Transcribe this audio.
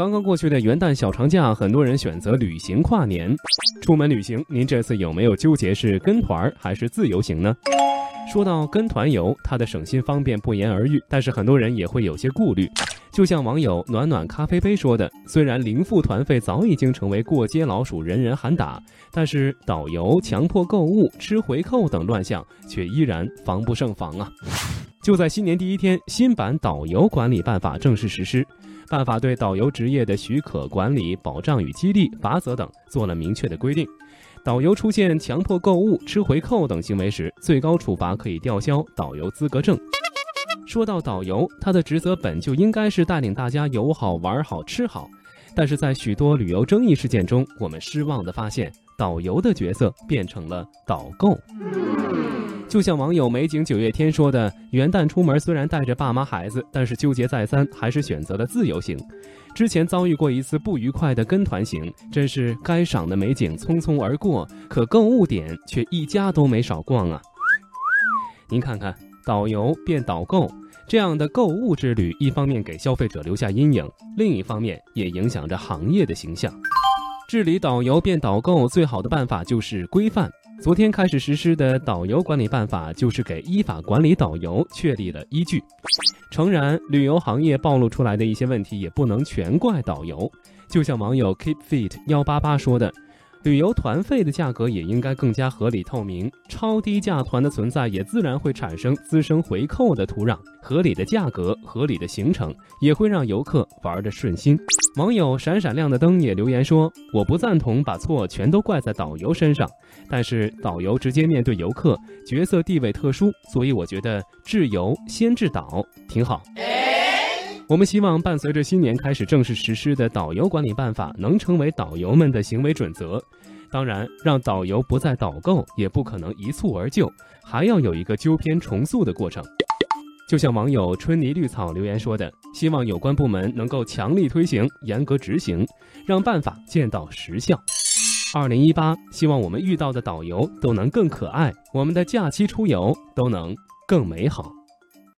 刚刚过去的元旦小长假，很多人选择旅行跨年。出门旅行，您这次有没有纠结是跟团还是自由行呢？说到跟团游，它的省心方便不言而喻，但是很多人也会有些顾虑。就像网友暖暖咖啡杯说的：“虽然零付团费早已经成为过街老鼠，人人喊打，但是导游强迫购物、吃回扣等乱象却依然防不胜防啊！”就在新年第一天，新版导游管理办法正式实施。办法对导游职业的许可、管理、保障与激励、罚则等做了明确的规定。导游出现强迫购物、吃回扣等行为时，最高处罚可以吊销导游资格证。说到导游，他的职责本就应该是带领大家游好、玩好、吃好，但是在许多旅游争议事件中，我们失望地发现，导游的角色变成了导购。就像网友美景九月天说的：“元旦出门虽然带着爸妈孩子，但是纠结再三，还是选择了自由行。之前遭遇过一次不愉快的跟团行，真是该赏的美景匆匆而过，可购物点却一家都没少逛啊！您看看，导游变导购这样的购物之旅，一方面给消费者留下阴影，另一方面也影响着行业的形象。治理导游变导购最好的办法就是规范。”昨天开始实施的导游管理办法，就是给依法管理导游确立了依据。诚然，旅游行业暴露出来的一些问题，也不能全怪导游。就像网友 Keep Fit 幺八八说的。旅游团费的价格也应该更加合理透明，超低价团的存在也自然会产生滋生回扣的土壤。合理的价格、合理的行程，也会让游客玩得顺心。网友闪闪亮的灯也留言说：“我不赞同把错全都怪在导游身上，但是导游直接面对游客，角色地位特殊，所以我觉得治游先治导挺好。”我们希望伴随着新年开始正式实施的导游管理办法，能成为导游们的行为准则。当然，让导游不再导购，也不可能一蹴而就，还要有一个纠偏重塑的过程。就像网友春泥绿草留言说的：“希望有关部门能够强力推行、严格执行，让办法见到实效。”二零一八，希望我们遇到的导游都能更可爱，我们的假期出游都能更美好。